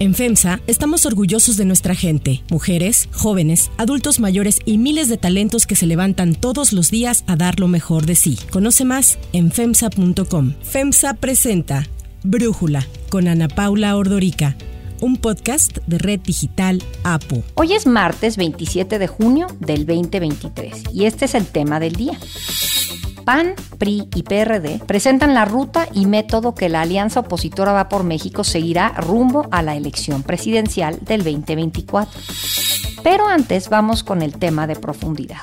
En FEMSA estamos orgullosos de nuestra gente, mujeres, jóvenes, adultos mayores y miles de talentos que se levantan todos los días a dar lo mejor de sí. Conoce más en FEMSA.com. FEMSA presenta Brújula con Ana Paula Ordorica un podcast de Red Digital APO. Hoy es martes 27 de junio del 2023 y este es el tema del día. PAN, PRI y PRD presentan la ruta y método que la alianza opositora Va por México seguirá rumbo a la elección presidencial del 2024. Pero antes vamos con el tema de profundidad.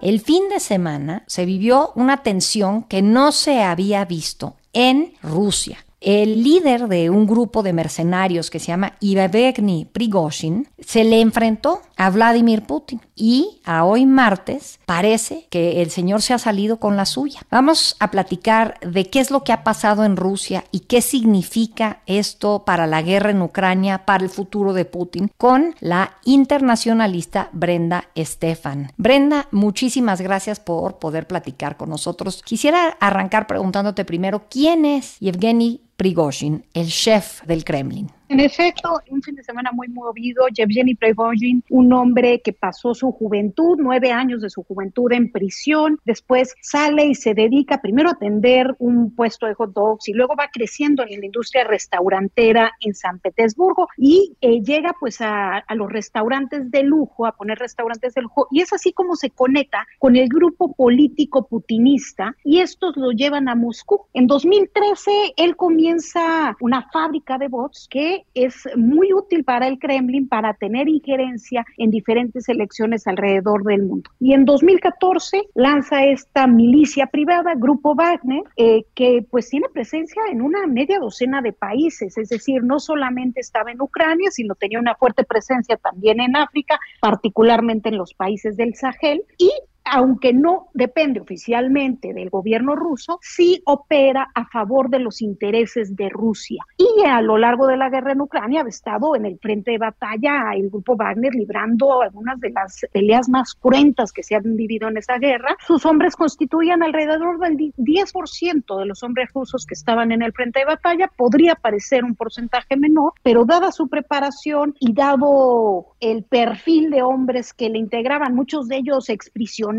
El fin de semana se vivió una tensión que no se había visto en Rusia el líder de un grupo de mercenarios que se llama Ivevegny Prigozhin se le enfrentó a Vladimir Putin y a hoy martes parece que el señor se ha salido con la suya. Vamos a platicar de qué es lo que ha pasado en Rusia y qué significa esto para la guerra en Ucrania, para el futuro de Putin, con la internacionalista Brenda Estefan. Brenda, muchísimas gracias por poder platicar con nosotros. Quisiera arrancar preguntándote primero, ¿quién es Yevgeny Prigozhin, el chef del Kremlin. En efecto, un fin de semana muy movido. Yevgeny Prigozhin, un hombre que pasó su juventud, nueve años de su juventud en prisión, después sale y se dedica primero a atender un puesto de hot dogs y luego va creciendo en la industria restaurantera en San Petersburgo y eh, llega pues a, a los restaurantes de lujo, a poner restaurantes de lujo y es así como se conecta con el grupo político putinista y estos lo llevan a Moscú. En 2013 él comienza una fábrica de bots que es muy útil para el Kremlin para tener injerencia en diferentes elecciones alrededor del mundo. Y en 2014 lanza esta milicia privada, Grupo Wagner, eh, que pues tiene presencia en una media docena de países, es decir, no solamente estaba en Ucrania, sino tenía una fuerte presencia también en África, particularmente en los países del Sahel, aunque no depende oficialmente del gobierno ruso, sí opera a favor de los intereses de Rusia. Y a lo largo de la guerra en Ucrania ha estado en el frente de batalla el grupo Wagner librando algunas de las peleas más cruentas que se han vivido en esa guerra. Sus hombres constituían alrededor del 10% de los hombres rusos que estaban en el frente de batalla. Podría parecer un porcentaje menor, pero dada su preparación y dado el perfil de hombres que le integraban, muchos de ellos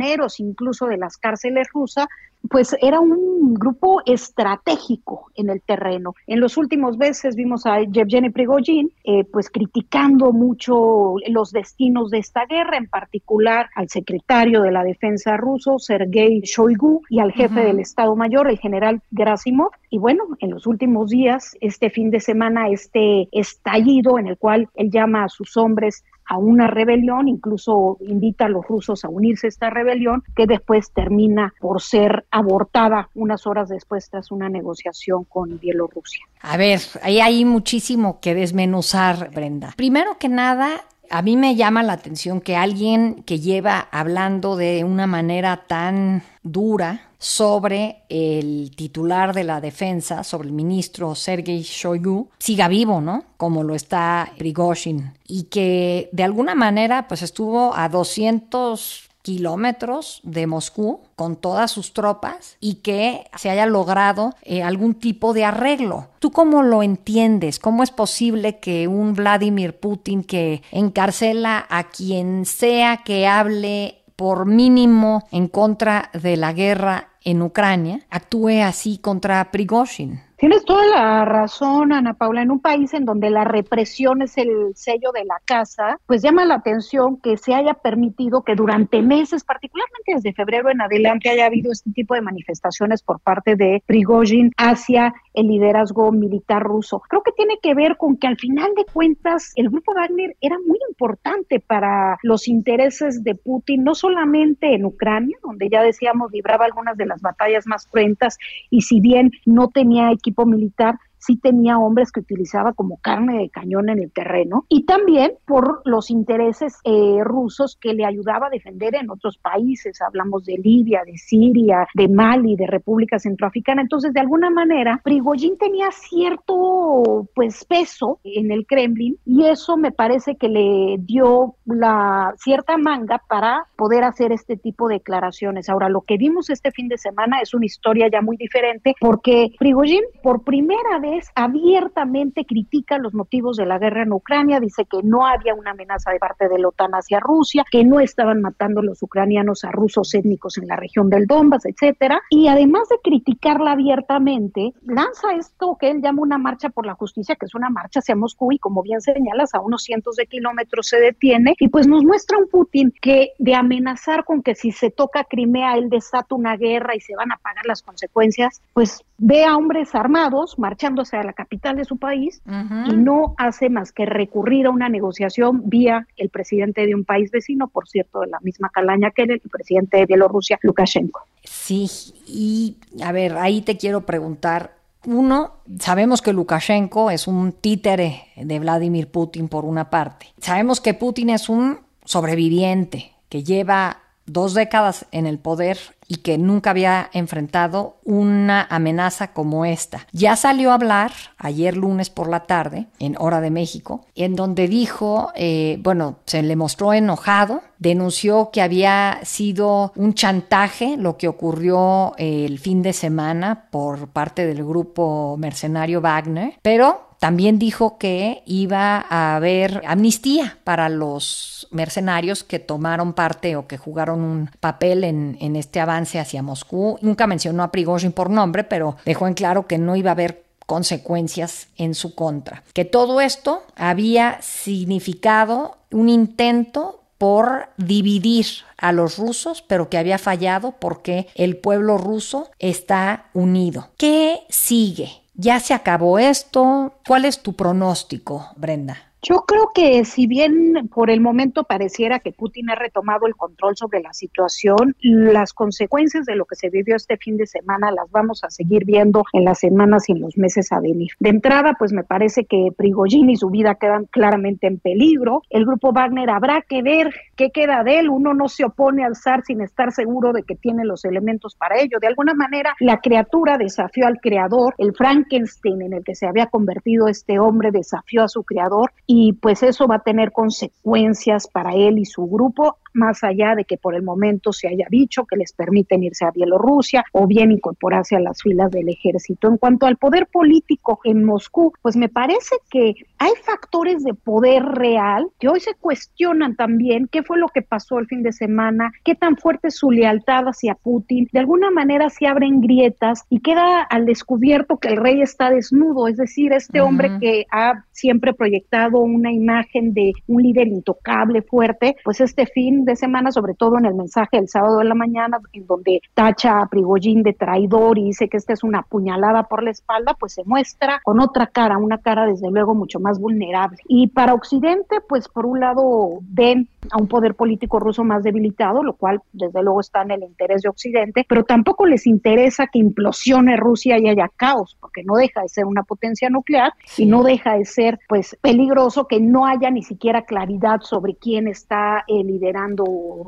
exprisionistas, incluso de las cárceles rusas, pues era un grupo estratégico en el terreno. En los últimos meses vimos a Yevgeny Prigozhin eh, pues criticando mucho los destinos de esta guerra, en particular al secretario de la defensa ruso, Sergei Shoigu, y al jefe del Estado Mayor, el general Gerasimov. Y bueno, en los últimos días, este fin de semana, este estallido en el cual él llama a sus hombres a una rebelión, incluso invita a los rusos a unirse a esta rebelión, que después termina por ser abortada unas horas después tras una negociación con Bielorrusia. A ver, ahí hay muchísimo que desmenuzar, Brenda. Primero que nada, a mí me llama la atención que alguien que lleva hablando de una manera tan dura sobre el titular de la defensa, sobre el ministro Sergei Shoigu, siga vivo, ¿no? Como lo está Prigozhin. Y que de alguna manera pues estuvo a 200 kilómetros de Moscú con todas sus tropas y que se haya logrado eh, algún tipo de arreglo. ¿Tú cómo lo entiendes? ¿Cómo es posible que un Vladimir Putin que encarcela a quien sea que hable por mínimo en contra de la guerra en Ucrania actúe así contra Prigozhin? Tienes toda la razón, Ana Paula. En un país en donde la represión es el sello de la casa, pues llama la atención que se haya permitido que durante meses, particularmente desde febrero en adelante, haya habido este tipo de manifestaciones por parte de Prigozhin hacia el liderazgo militar ruso. Creo que tiene que ver con que al final de cuentas el grupo Wagner era muy importante para los intereses de Putin, no solamente en Ucrania, donde ya decíamos libraba algunas de las batallas más cruentas y si bien no tenía equipo militar sí tenía hombres que utilizaba como carne de cañón en el terreno y también por los intereses eh, rusos que le ayudaba a defender en otros países. Hablamos de Libia, de Siria, de Mali, de República Centroafricana. Entonces, de alguna manera, Prigozhin tenía cierto pues peso en el Kremlin y eso me parece que le dio la cierta manga para poder hacer este tipo de declaraciones. Ahora, lo que vimos este fin de semana es una historia ya muy diferente porque Prigozhin por primera vez abiertamente critica los motivos de la guerra en Ucrania, dice que no había una amenaza de parte de la OTAN hacia Rusia, que no estaban matando los ucranianos a rusos étnicos en la región del Donbass, etcétera, y además de criticarla abiertamente, lanza esto que él llama una marcha por la justicia, que es una marcha hacia Moscú y como bien señalas, a unos cientos de kilómetros se detiene. Y pues nos muestra un Putin que de amenazar con que si se toca Crimea él desata una guerra y se van a pagar las consecuencias, pues ve a hombres armados marchando hacia la capital de su país y no hace más que recurrir a una negociación vía el presidente de un país vecino, por cierto, de la misma calaña que él, el presidente de Bielorrusia, Lukashenko. Sí, y a ver, ahí te quiero preguntar, uno, sabemos que Lukashenko es un títere de Vladimir Putin por una parte. Sabemos que Putin es un sobreviviente que lleva dos décadas en el poder y que nunca había enfrentado una amenaza como esta. Ya salió a hablar ayer lunes por la tarde, en Hora de México, en donde dijo, eh, bueno, se le mostró enojado, denunció que había sido un chantaje lo que ocurrió eh, el fin de semana por parte del grupo mercenario Wagner, pero también dijo que iba a haber amnistía para los mercenarios que tomaron parte o que jugaron un papel en, este avance hacia Moscú. Nunca mencionó a Prigozhin por nombre, pero dejó en claro que no iba a haber consecuencias en su contra. Que todo esto había significado un intento por dividir a los rusos, pero que había fallado porque el pueblo ruso está unido. ¿Qué sigue? ¿Ya se acabó esto? ¿Cuál es tu pronóstico, Brenda? Yo creo que si bien por el momento pareciera que Putin ha retomado el control sobre la situación, las consecuencias de lo que se vivió este fin de semana las vamos a seguir viendo en las semanas y en los meses a venir. De entrada, pues me parece que Prigogine y su vida quedan claramente en peligro. El grupo Wagner habrá que ver qué queda de él. Uno no se opone al zar sin estar seguro de que tiene los elementos para ello. De alguna manera, la criatura desafió al creador, el Frankenstein en el que se había convertido este hombre desafió a su creador y pues eso va a tener consecuencias para él y su grupo más allá de que por el momento se haya dicho que les permiten irse a Bielorrusia o bien incorporarse a las filas del ejército. En cuanto al poder político en Moscú, pues me parece que hay factores de poder real que hoy se cuestionan también qué fue lo que pasó el fin de semana, qué tan fuerte es su lealtad hacia Putin. De alguna manera se abren grietas y queda al descubierto que el rey está desnudo, es decir, este hombre que ha siempre proyectado una imagen de un líder intocable, fuerte, pues este fin de semana, sobre todo en el mensaje del sábado de la mañana, en donde tacha a Prigogine de traidor y dice que esta es una puñalada por la espalda, pues se muestra con otra cara, una cara desde luego mucho más vulnerable. Y para Occidente, pues por un lado ven a un poder político ruso más debilitado, lo cual desde luego está en el interés de Occidente, pero tampoco les interesa que implosione Rusia y haya caos, porque no deja de ser una potencia nuclear y no deja de ser pues peligroso que no haya ni siquiera claridad sobre quién está eh, liderando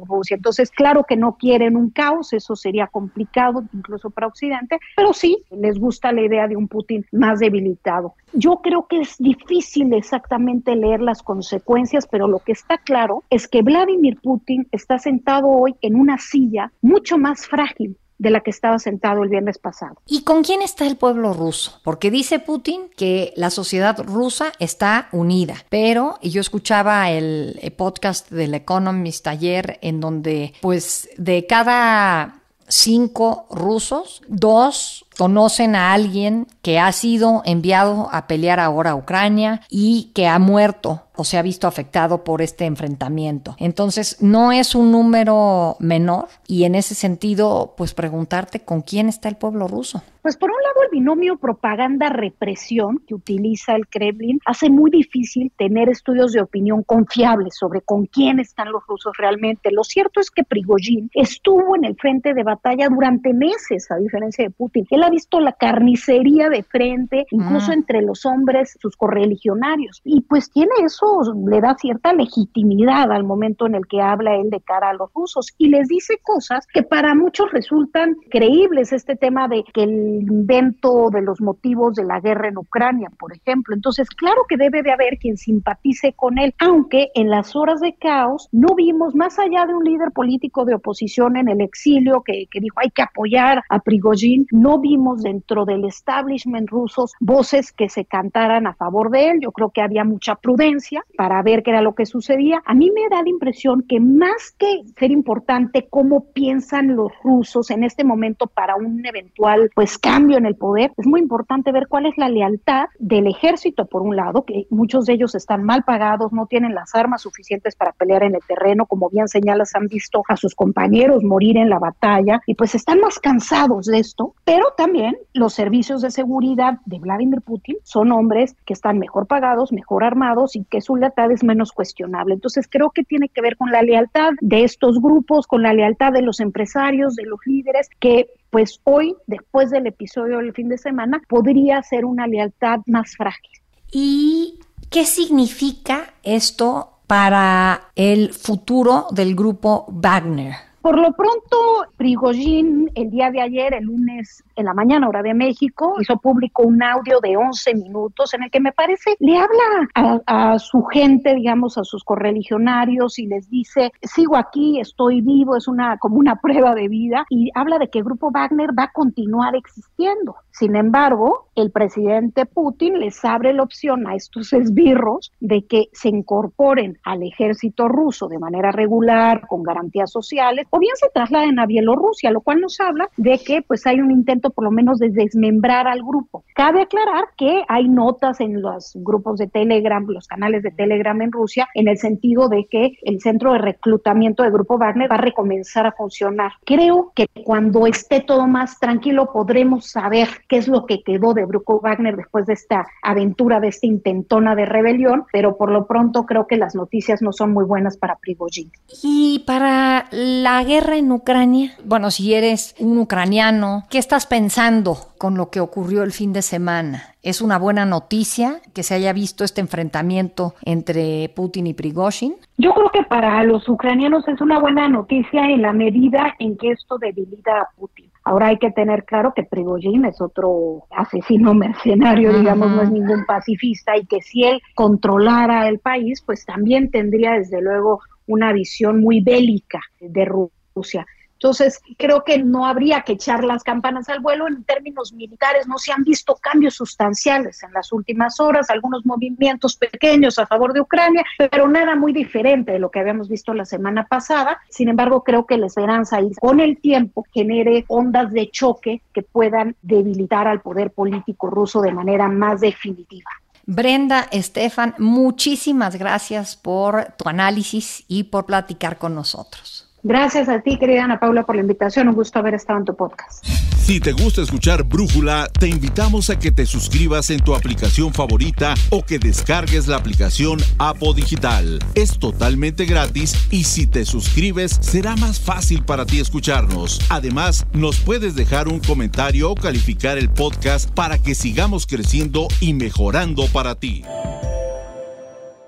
Rusia. Entonces, claro que no quieren un caos, eso sería complicado incluso para Occidente, pero sí les gusta la idea de un Putin más debilitado. Yo creo que es difícil exactamente leer las consecuencias, pero lo que está claro es que Vladimir Putin está sentado hoy en una silla mucho más frágil de la que estaba sentado el viernes pasado. ¿Y con quién está el pueblo ruso? Porque dice Putin que la sociedad rusa está unida, pero yo escuchaba el, podcast del Economist ayer en donde pues de cada cinco rusos, dos conocen a alguien que ha sido enviado a pelear ahora a Ucrania y que ha muerto o se ha visto afectado por este enfrentamiento. Entonces, no es un número menor y en ese sentido, pues preguntarte con quién está el pueblo ruso. Pues por un lado el binomio propaganda-represión que utiliza el Kremlin hace muy difícil tener estudios de opinión confiables sobre con quién están los rusos realmente. Lo cierto es que Prigozhin estuvo en el frente de batalla durante meses, a diferencia de Putin. Ha visto la carnicería de frente, incluso mm. entre los hombres, sus correligionarios. Y pues tiene eso le da cierta legitimidad al momento en el que habla él de cara a los rusos y les dice cosas que para muchos resultan creíbles, este tema de que el invento de los motivos de la guerra en Ucrania, por ejemplo. Entonces, claro que debe de haber quien simpatice con él, aunque en las horas de caos no vimos, más allá de un líder político de oposición en el exilio que, que dijo hay que apoyar a Prigozhin, no vimos oímos dentro del establishment ruso voces que se cantaran a favor de él. Yo creo que había mucha prudencia para ver qué era lo que sucedía. A mí me da la impresión que más que ser importante cómo piensan los rusos en este momento para un eventual pues cambio en el poder, es muy importante ver cuál es la lealtad del ejército por un lado, que muchos de ellos están mal pagados, no tienen las armas suficientes para pelear en el terreno, como bien señalas, han visto a sus compañeros morir en la batalla y pues están más cansados de esto, pero también los servicios de seguridad de Vladimir Putin son hombres que están mejor pagados, mejor armados y que su lealtad es menos cuestionable. Entonces creo que tiene que ver con la lealtad de estos grupos, con la lealtad de los empresarios, de los líderes, que pues hoy, después del episodio del fin de semana, podría ser una lealtad más frágil. ¿Y qué significa esto para el futuro del grupo Wagner? Por lo pronto, Prigozhin el día de ayer, el lunes en la mañana, hora de México, hizo público un audio de 11 minutos en el que me parece le habla a, su gente, digamos, a sus correligionarios y les dice, sigo aquí, estoy vivo, es una como una prueba de vida y habla de que el grupo Wagner va a continuar existiendo. Sin embargo, el presidente Putin les abre la opción a estos esbirros de que se incorporen al ejército ruso de manera regular, con garantías sociales, o bien se trasladen a Bielorrusia, lo cual nos habla de que pues hay un intento por lo menos de desmembrar al grupo. Cabe aclarar que hay notas en los grupos de Telegram, los canales de Telegram en Rusia, en el sentido de que el centro de reclutamiento del grupo Wagner va a recomenzar a funcionar. Creo que cuando esté todo más tranquilo podremos saber qué es lo que quedó de grupo Wagner después de esta aventura, de esta intentona de rebelión, pero por lo pronto creo que las noticias no son muy buenas para Prigozhin. Y para la guerra en Ucrania? Bueno, si eres un ucraniano, ¿qué estás pensando con lo que ocurrió el fin de semana? ¿Es una buena noticia que se haya visto este enfrentamiento entre Putin y Prigozhin? Yo creo que para los ucranianos es una buena noticia en la medida en que esto debilita a Putin. Ahora hay que tener claro que Prigozhin es otro asesino mercenario, digamos, no es ningún pacifista y que si él controlara el país, pues también tendría desde luego una visión muy bélica de Rusia. Entonces, creo que no habría que echar las campanas al vuelo en términos militares. No se han visto cambios sustanciales en las últimas horas, algunos movimientos pequeños a favor de Ucrania, pero nada muy diferente de lo que habíamos visto la semana pasada. Sin embargo, creo que la esperanza con el tiempo genere ondas de choque que puedan debilitar al poder político ruso de manera más definitiva. Brenda, Estefan, muchísimas gracias por tu análisis y por platicar con nosotros. Gracias a ti, querida Ana Paula, por la invitación. Un gusto haber estado en tu podcast. Si te gusta escuchar Brújula, te invitamos a que te suscribas en tu aplicación favorita o que descargues la aplicación Apo Digital. Es totalmente gratis y si te suscribes será más fácil para ti escucharnos. Además, nos puedes dejar un comentario o calificar el podcast para que sigamos creciendo y mejorando para ti.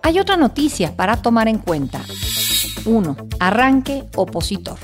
Hay otra noticia para tomar en cuenta. 1. Arranque opositor.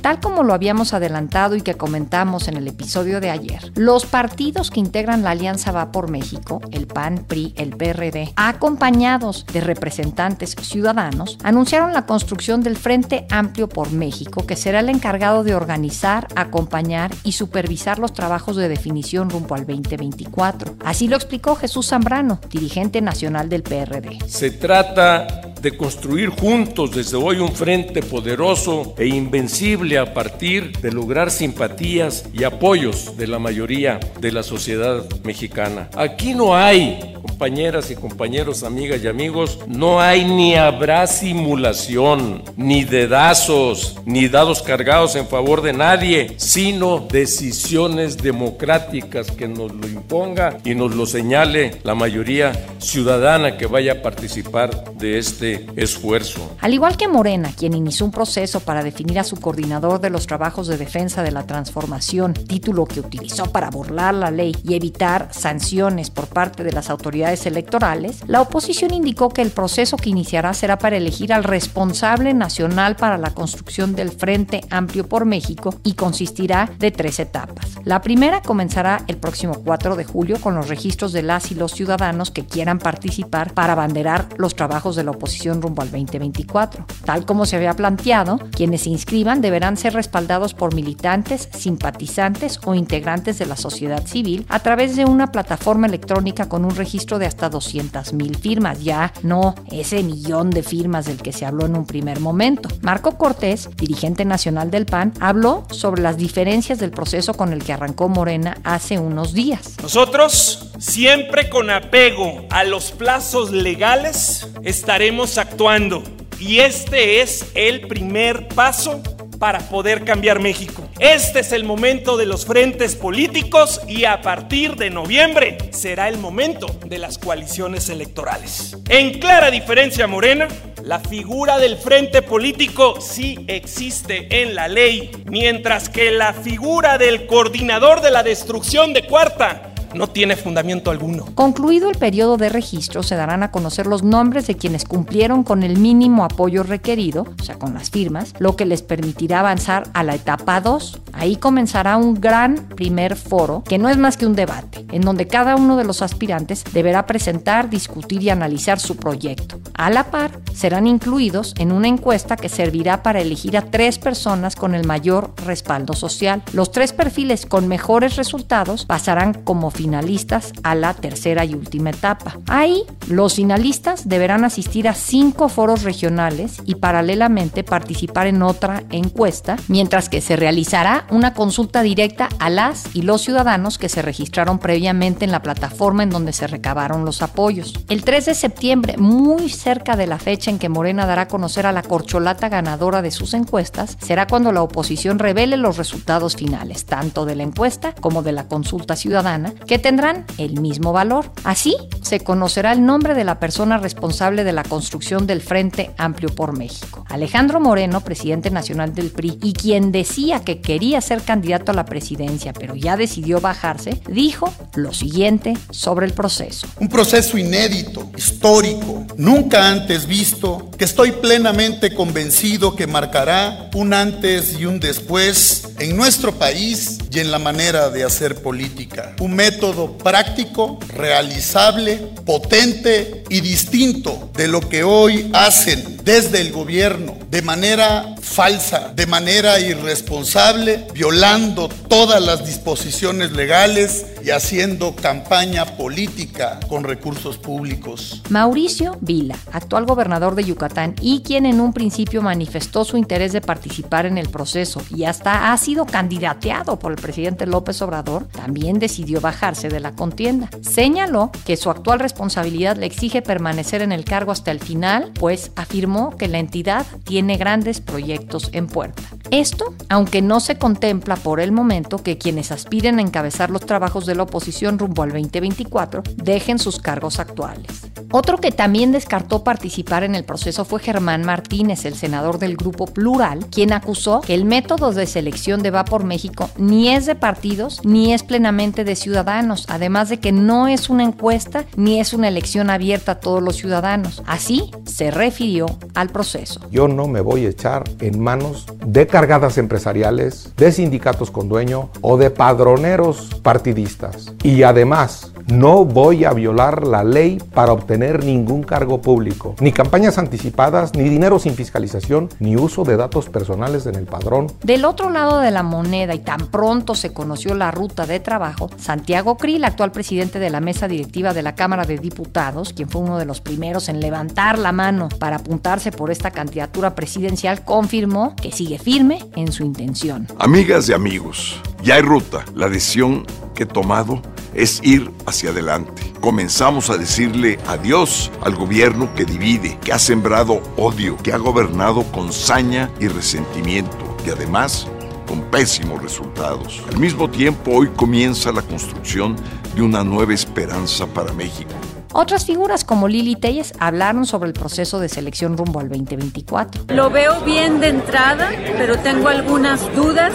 Tal como lo habíamos adelantado y que comentamos en el episodio de ayer, los partidos que integran la Alianza Va por México, el PAN, PRI, el PRD, acompañados de representantes ciudadanos, anunciaron la construcción del Frente Amplio por México, que será el encargado de organizar, acompañar y supervisar los trabajos de definición rumbo al 2024. Así lo explicó Jesús Zambrano, dirigente nacional del PRD. Se trata de construir juntos desde hoy un frente poderoso e invencible a partir de lograr simpatías y apoyos de la mayoría de la sociedad mexicana. Aquí no hay, compañeras y compañeros, amigas y amigos, no hay ni habrá simulación, ni dedazos, ni dados cargados en favor de nadie, sino decisiones democráticas que nos lo imponga y nos lo señale la mayoría ciudadana que vaya a participar de este esfuerzo. Al igual que Morena, quien inició un proceso para definir a su coordinador de los trabajos de defensa de la transformación, título que utilizó para burlar la ley y evitar sanciones por parte de las autoridades autoridades electorales, la oposición indicó que el proceso que iniciará será para elegir al responsable nacional para la construcción del Frente Amplio por México y consistirá de tres etapas. La primera comenzará el próximo 4 de julio con los registros de las y los ciudadanos que quieran participar para abanderar los trabajos de la oposición rumbo al 2024. Tal como se había planteado, quienes se inscriban deberán ser respaldados por militantes, simpatizantes o integrantes de la sociedad civil a través de una plataforma electrónica con un registro de hasta 200.000 firmas, ya no ese millón de firmas del que se habló en un primer momento. Marco Cortés, dirigente nacional del PAN, habló sobre las diferencias del proceso con el que arrancó Morena hace unos días. Nosotros, siempre con apego a los plazos legales, estaremos actuando. Y este es el primer paso para poder cambiar México. Este es el momento de los frentes políticos y a partir de noviembre será el momento de las coaliciones electorales. En clara diferencia Morena, la figura del frente político sí existe en la ley, mientras que la figura del coordinador de la destrucción de Cuarta no tiene fundamento alguno. Concluido el periodo de registro, se darán a conocer los nombres de quienes cumplieron con el mínimo apoyo requerido, o sea, con las firmas, lo que les permitirá avanzar a la etapa 2. Ahí comenzará un gran primer foro, que no es más que un debate, en donde cada uno de los aspirantes deberá presentar, discutir y analizar su proyecto. A la par, serán incluidos en una encuesta que servirá para elegir a tres personas con el mayor respaldo social. Los tres perfiles con mejores resultados pasarán como finalistas a la tercera y última etapa. Ahí, los finalistas deberán asistir a cinco foros regionales y paralelamente participar en otra encuesta, mientras que se realizará una consulta directa a las y los ciudadanos que se registraron previamente en la plataforma en donde se recabaron los apoyos. El 3 de septiembre, muy cerca de la fecha en que Morena dará a conocer a la corcholata ganadora de sus encuestas, será cuando la oposición revele los resultados finales, tanto de la encuesta como de la consulta ciudadana, que tendrán el mismo valor. Así se conocerá el nombre de la persona responsable de la construcción del Frente Amplio por México. Alejandro Moreno, presidente nacional del PRI, y quien decía que quería ser candidato a la presidencia, pero ya decidió bajarse, dijo lo siguiente sobre el proceso. Un proceso inédito, histórico, nunca antes visto, que estoy plenamente convencido que marcará un antes y un después en nuestro país y en la manera de hacer política. Un método práctico, realizable, potente y distinto de lo que hoy hacen desde el gobierno de manera falsa, de manera irresponsable, violando todas las disposiciones legales y haciendo campaña política con recursos públicos. Mauricio Vila, actual gobernador de Yucatán y quien en un principio manifestó su interés de participar en el proceso y hasta ha sido candidateado por el presidente López Obrador, también decidió bajarse de la contienda. Señaló que su actual responsabilidad le exige permanecer en el cargo hasta el final, pues afirmó que la entidad tiene grandes proyectos en puerta. Esto, aunque no se contempla por el momento que quienes aspiren a encabezar los trabajos de la oposición rumbo al 2024 dejen sus cargos actuales. Otro que también descartó participar en el proceso fue Germán Martínez, el senador del Grupo Plural, quien acusó que el método de selección de Va por México ni es de partidos ni es plenamente de ciudadanos, además de que no es una encuesta ni es una elección abierta a todos los ciudadanos. Así se refirió al proceso. Yo no me voy a echar en manos de cargadas empresariales, de sindicatos con dueño o de padroneros partidistas. Y además, no voy a violar la ley para obtener ningún cargo público, ni campañas anticipadas, ni dinero sin fiscalización, ni uso de datos personales en el padrón. Del otro lado de la moneda y tan pronto se conoció la ruta de trabajo, Santiago Krill, actual presidente de la mesa directiva de la Cámara de Diputados, quien fue uno de los primeros en levantar la mano para apuntarse por esta candidatura presidencial, confirmó que sigue firme en su intención. Amigas y amigos, ya hay ruta. La decisión que he tomado es ir hacia adelante. Comenzamos a decirle adiós al gobierno que divide, que ha sembrado odio, que ha gobernado con saña y resentimiento y además con pésimos resultados. Al mismo tiempo, hoy comienza la construcción de una nueva esperanza para México. Otras figuras como Lili Telles hablaron sobre el proceso de selección rumbo al 2024. Lo veo bien de entrada, pero tengo algunas dudas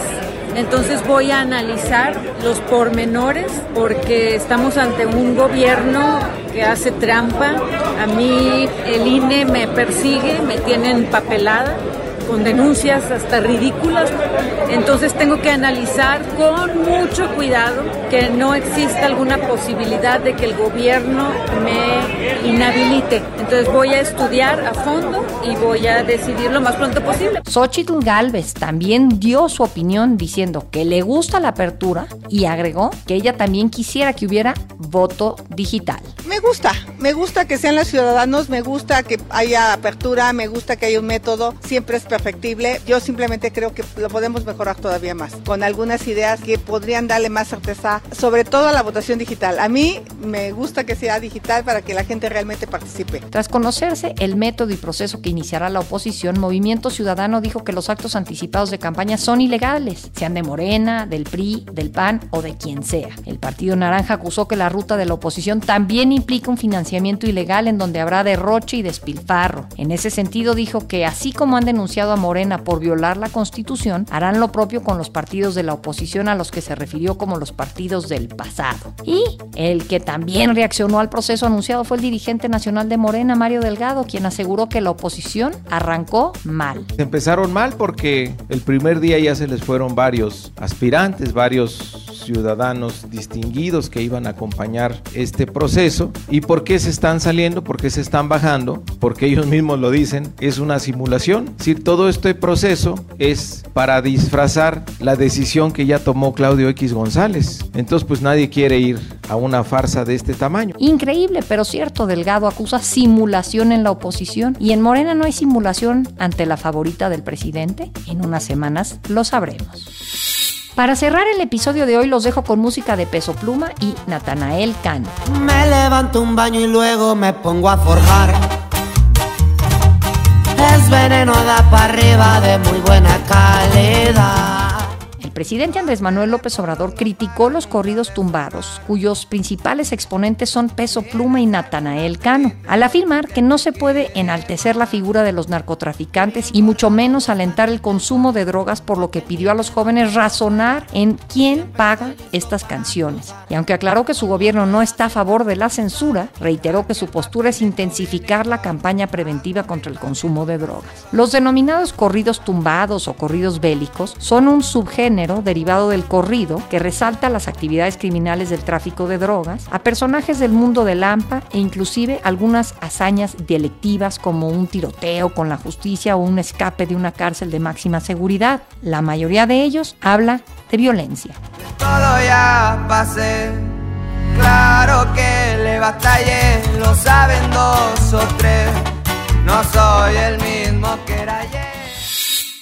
Entonces voy a analizar los pormenores porque estamos ante un gobierno que hace trampa. A mí el INE me persigue, me tiene empapelada con denuncias hasta ridículas. Entonces tengo que analizar con mucho cuidado que no exista alguna posibilidad de que el gobierno me inhabilite. Entonces voy a estudiar a fondo y voy a decidir lo más pronto posible. Xochitl Galvez también dio su opinión diciendo que le gusta la apertura y agregó que ella también quisiera que hubiera voto digital. Me gusta, me gusta que sean los ciudadanos, me gusta que haya apertura, me gusta que haya un método, siempre es perfectible. Yo simplemente creo que lo podemos mejorar todavía más, con algunas ideas que podrían darle más certeza, sobre todo a la votación digital. A mí me gusta que sea digital para que la gente realmente participe. Tras conocerse el método y proceso que iniciará la oposición, Movimiento Ciudadano dijo que los actos anticipados de campaña son ilegales, sean de Morena, del PRI, del PAN o de quien sea. El Partido Naranja acusó que la ruta de la oposición también implica un financiamiento ilegal en donde habrá derroche y despilfarro. En ese sentido dijo que así como han denunciado a Morena por violar la Constitución, harán lo propio con los partidos de la oposición a los que se refirió como los partidos del pasado. Y el que también reaccionó al proceso anunciado fue el dirigente nacional de Morena, Mario Delgado, quien aseguró que la oposición arrancó mal. Empezaron mal porque el primer día ya se les fueron varios aspirantes, varios ciudadanos distinguidos que iban a acompañar este proceso. ¿Y por qué se están saliendo? ¿Por qué se están bajando? Porque ellos mismos lo dicen, es una simulación. Es decir, todo este proceso es para disfrazar la decisión que ya tomó Claudio X González. Entonces, pues nadie quiere ir a una farsa de este tamaño. Increíble, pero cierto, Delgado acusa simulación en la oposición. ¿Y en Morena no hay simulación ante la favorita del presidente? En unas semanas lo sabremos. Para cerrar el episodio de hoy los dejo con música de Peso Pluma y Natanael Cano. Me levanto un baño y luego me pongo a forjar. Veneno da para arriba de muy buena calidad. Presidente Andrés Manuel López Obrador criticó los corridos tumbados, cuyos principales exponentes son Peso Pluma y Natanael Cano, al afirmar que no se puede enaltecer la figura de los narcotraficantes y mucho menos alentar el consumo de drogas, por lo que pidió a los jóvenes razonar en quién paga estas canciones. Y aunque aclaró que su gobierno no está a favor de la censura, reiteró que su postura es intensificar la campaña preventiva contra el consumo de drogas. Los denominados corridos tumbados o corridos bélicos son un subgénero derivado del corrido que resalta las actividades criminales del tráfico de drogas, a personajes del mundo del AMPA e inclusive algunas hazañas delictivas como un tiroteo con la justicia o un escape de una cárcel de máxima seguridad. La mayoría de ellos habla de violencia. Todo ya pasé, claro que le batallé, lo saben dos o tres, no soy el mismo.